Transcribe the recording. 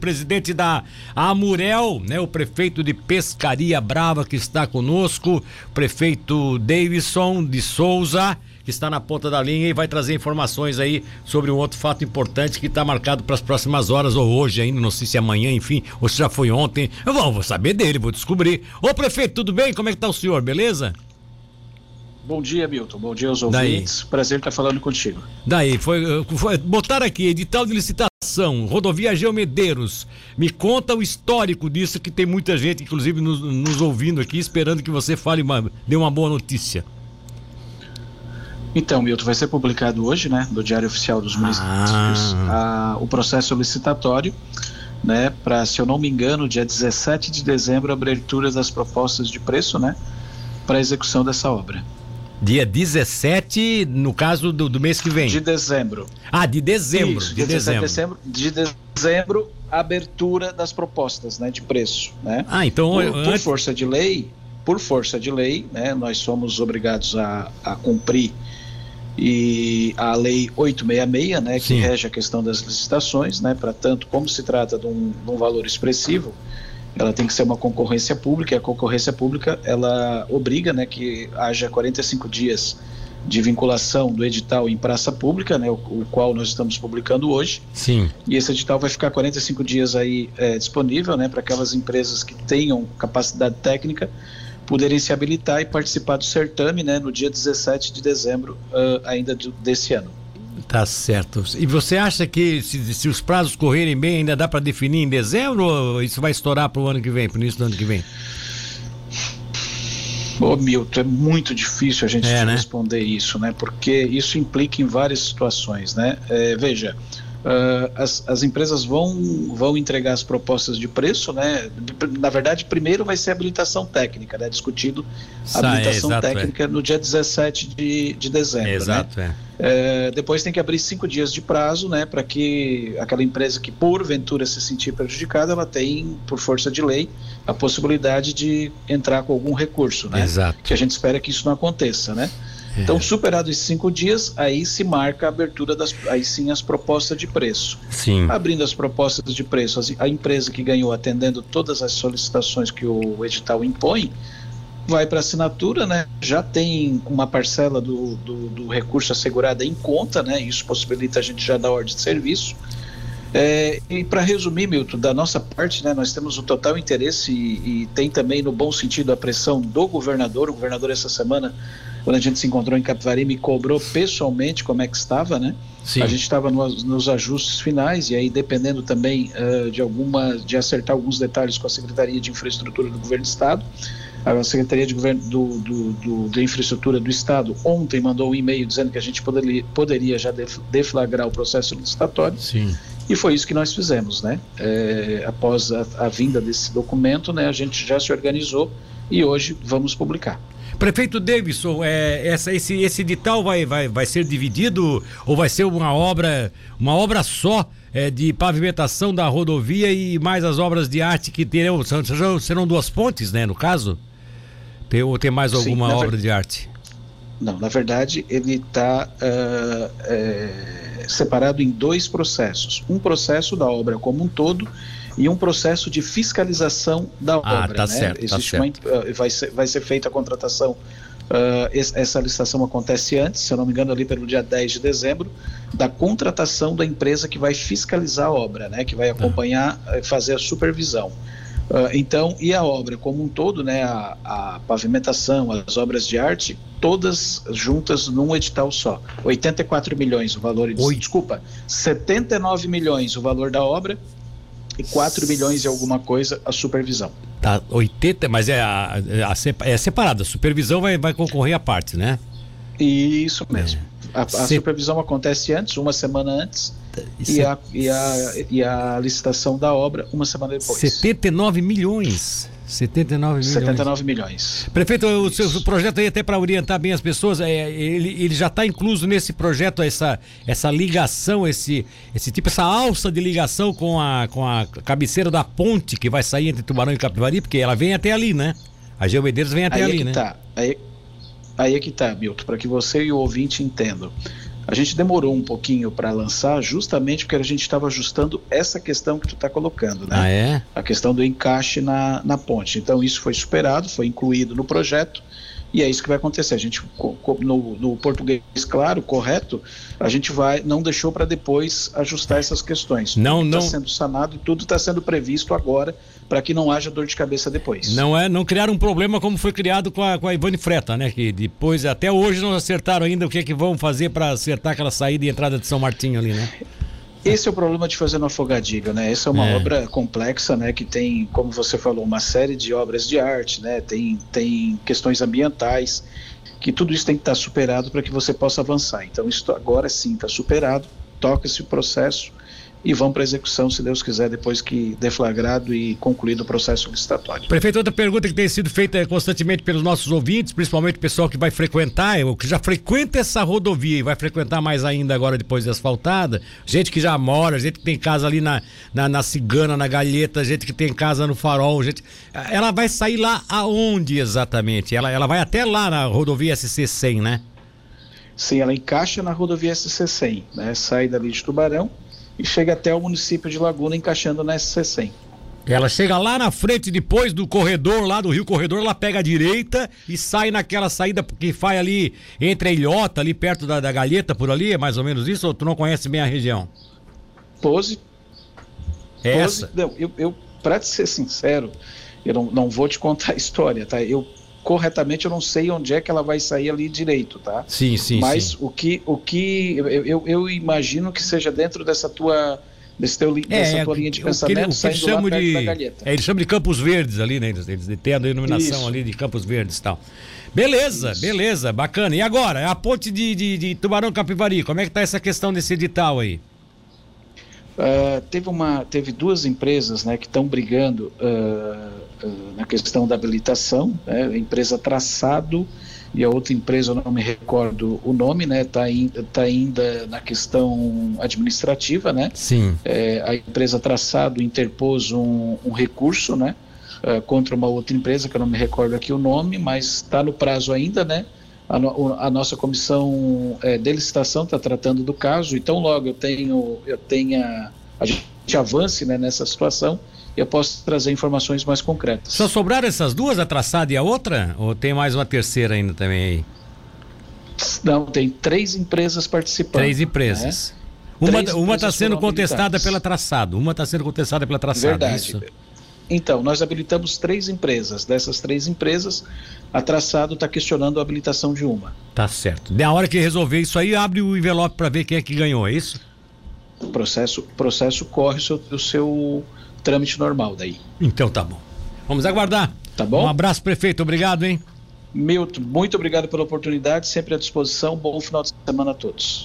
presidente da Amurel, né, o prefeito de Pescaria Brava que está conosco, prefeito Davidson de Souza, que está na ponta da linha e vai trazer informações aí sobre um outro fato importante que está marcado para as próximas horas ou hoje ainda, não sei se é amanhã, enfim, ou se já foi ontem. Eu vou, vou saber dele, vou descobrir. Ô prefeito, tudo bem? Como é que tá o senhor? Beleza? Bom dia, Milton. Bom dia aos ouvintes. Daí. Prazer estar falando contigo. Daí, foi, foi botar aqui, edital de licitação, rodovia Geomedeiros. Me conta o histórico disso, que tem muita gente, inclusive, nos, nos ouvindo aqui, esperando que você fale, uma, dê uma boa notícia. Então, Milton, vai ser publicado hoje, né, no Diário Oficial dos Municípios, ah. a, o processo licitatório, né, para, se eu não me engano, dia 17 de dezembro, abertura das propostas de preço, né, para a execução dessa obra. Dia 17, no caso do, do mês que vem. De dezembro. Ah, de dezembro. Isso, de dezembro. dezembro. De dezembro, abertura das propostas, né, de preço, né? Ah, então por, antes... por força de lei, por força de lei, né, nós somos obrigados a, a cumprir e a lei 866, né, que Sim. rege a questão das licitações, né, para tanto como se trata de um, de um valor expressivo, ela tem que ser uma concorrência pública, e a concorrência pública ela obriga né, que haja 45 dias de vinculação do edital em praça pública, né, o, o, qual nós estamos publicando hoje. Sim. E esse edital vai ficar 45 dias aí é, disponível, né, para aquelas empresas que tenham capacidade técnica poderem se habilitar e participar do certame, né, no dia 17 de dezembro uh, ainda de, desse ano. Tá certo. E você acha que se, se os prazos correrem bem, ainda dá para definir em dezembro ou isso vai estourar para o ano que vem, para o início do ano que vem? Ô Milton, é muito difícil a gente é, né? responder isso, né? Porque isso implica em várias situações, né? É, veja, Uh, as, as empresas vão, vão entregar as propostas de preço, né? Na verdade, primeiro vai ser habilitação técnica, né? Discutido a habilitação é, exato, técnica é. no dia 17 de, de dezembro. Né? Exato, né? é. Depois tem que abrir cinco dias de prazo, né? Para que aquela empresa que porventura se sentir prejudicada, ela tem, por força de lei, a possibilidade de entrar com algum recurso, né? Exato. Que a gente espera que isso não aconteça, né? É. Então, superado esses cinco dias, aí se marca a abertura das, aí sim as propostas de preço. Sim. Abrindo as propostas de preço, a empresa que ganhou atendendo todas as solicitações que o edital impõe, vai para assinatura, né? Já tem uma parcela do, do, do, recurso assegurado em conta, né? Isso possibilita a gente já dar ordem de serviço. É, e para resumir, Milton, da nossa parte, né, nós temos o total interesse e, e, tem também, no bom sentido, a pressão do governador. O governador, essa semana, quando a gente se encontrou em Capivari, me cobrou pessoalmente como é que estava, né? Sim. A gente estava nos, nos, ajustes finais e aí, dependendo também uh, de alguma, de acertar alguns detalhes com a Secretaria de Infraestrutura do Governo do Estado, a Secretaria de Governo do, do, do, de Infraestrutura do Estado ontem mandou um e-mail dizendo que a gente poderia, poderia já deflagrar o processo licitatório. Sim. E foi isso que nós fizemos, né? É, após a, a vinda desse documento, né, a gente já se organizou e hoje vamos publicar. Prefeito Davidson, é, essa, esse, esse edital vai, vai, vai ser dividido ou vai ser uma obra, uma obra só é, de pavimentação da rodovia e mais as obras de arte que terão, serão, serão duas pontes, né, no caso? Tem, ou tem mais alguma Sim, obra ver... de arte? Não, na verdade ele está uh, é, separado em dois processos. Um processo da obra como um todo e um processo de fiscalização da ah, obra. Tá né? certo, tá Existe tá certo. Uma, uh, vai, ser, vai ser feita a contratação Uh, essa licitação acontece antes, se eu não me engano, ali pelo dia 10 de dezembro, da contratação da empresa que vai fiscalizar a obra, né, que vai acompanhar, ah. fazer a supervisão. Uh, então, e a obra como um todo, né, a, a, pavimentação, as obras de arte, todas juntas num edital só. 84 milhões o valor, Oi. desculpa, 79 milhões o valor da obra e 4 milhões e alguma coisa a supervisão. Tá, 80, mas é, a, a, é separada, a supervisão vai, vai concorrer à parte, né? Isso mesmo. É. A, a Se... supervisão acontece antes, uma semana antes, e a, e, a, e a licitação da obra uma semana depois. 79 milhões. 79 milhões. 79 milhões. Prefeito, o seu o projeto aí, até para orientar bem as pessoas, é, ele, ele já está incluso nesse projeto, essa, essa ligação, esse, esse tipo, essa alça de ligação com a, com a cabeceira da ponte que vai sair entre Tubarão e Capivari, porque ela vem até ali, né? A Geomedeiros vem até aí ali, é né? Tá. Aí, aí é que tá, Milton, para que você e o ouvinte entendam A gente demorou um pouquinho para lançar, justamente porque a gente estava ajustando essa questão que tu está colocando, né? Ah, é? A questão do encaixe na, na ponte. Então, isso foi superado, foi incluído no projeto. E é isso que vai acontecer. A gente, no, no português claro, correto, a gente vai, não deixou para depois ajustar essas questões. Não, tudo não. Está sendo sanado e tudo está sendo previsto agora para que não haja dor de cabeça depois. Não é, não criar um problema como foi criado com a, com a Ivone Freta, né? Que depois, até hoje, não acertaram ainda o que é que vão fazer para acertar aquela saída e entrada de São Martinho ali, né? Esse é o problema de fazer no Afogadiga, né? Essa é uma é. obra complexa, né? Que tem, como você falou, uma série de obras de arte, né? Tem, tem questões ambientais, que tudo isso tem que estar superado para que você possa avançar. Então, isso agora sim está superado, toca esse processo e vão para execução, se Deus quiser, depois que deflagrado e concluído o processo licitatório. Prefeito, outra pergunta que tem sido feita constantemente pelos nossos ouvintes, principalmente o pessoal que vai frequentar, ou que já frequenta essa rodovia e vai frequentar mais ainda agora depois de asfaltada, gente que já mora, gente que tem casa ali na, na, na Cigana, na Galheta, gente que tem casa no Farol, gente. Ela vai sair lá aonde exatamente? Ela, ela vai até lá na rodovia SC100, né? Sim, ela encaixa na rodovia SC100, né? Sai dali de Tubarão e chega até o município de Laguna, encaixando na SC100. Ela chega lá na frente, depois do corredor, lá do Rio Corredor, ela pega a direita e sai naquela saída que faz ali entre a ilhota, ali perto da, da Galheta, por ali, é mais ou menos isso? Ou tu não conhece bem a região? Pose. É Pose, essa? Não, eu, eu para ser sincero, eu não, não vou te contar a história, tá? Eu corretamente eu não sei onde é que ela vai sair ali direito, tá? Sim, sim. Mas sim. o que o que eu, eu, eu, imagino que seja dentro dessa tua desse teu, é, dessa tua linha de pensamento, que, saindo lá perto de, da galheta. É, eles chamam de Campos Verdes ali, né? Eles, eles têm a denominação Isso. ali de Campos Verdes e tal. Beleza, Isso. beleza, bacana. E agora, a ponte de, de, de Tubarão Capivari, como é que tá essa questão desse edital aí? Uh, teve, uma, teve duas empresas né, que estão brigando uh, uh, na questão da habilitação, né, a empresa Traçado e a outra empresa, eu não me recordo o nome, né, está tá ainda na questão administrativa, né? Sim. É, a empresa Traçado interpôs um, um recurso, né, contra uma outra empresa que eu não me recordo aqui o nome, mas está no prazo ainda, né? A, no, a nossa comissão é, de licitação está tratando do caso, então logo eu tenho, eu tenha, a gente avance né, nessa situação, eu posso trazer informações mais concretas. Só sobraram essas duas, a traçada e a outra? Ou tem mais uma terceira ainda também aí? Não, tem três empresas participando. Três empresas. Né? Uma, uma está sendo contestada pela traçado, uma está sendo contestada pela traçado. Verdade. Isso? Então, nós habilitamos três empresas. Dessas três empresas, a Traçado está questionando a habilitação de uma. Tá certo. Na hora que resolver isso aí, abre o envelope para ver quem é que ganhou, é isso? O processo, processo corre o seu, o seu trâmite normal daí. Então tá bom. Vamos aguardar. Tá bom? Um abraço, prefeito. Obrigado, hein? Milton, muito obrigado pela oportunidade, sempre à disposição. Bom final de semana a todos.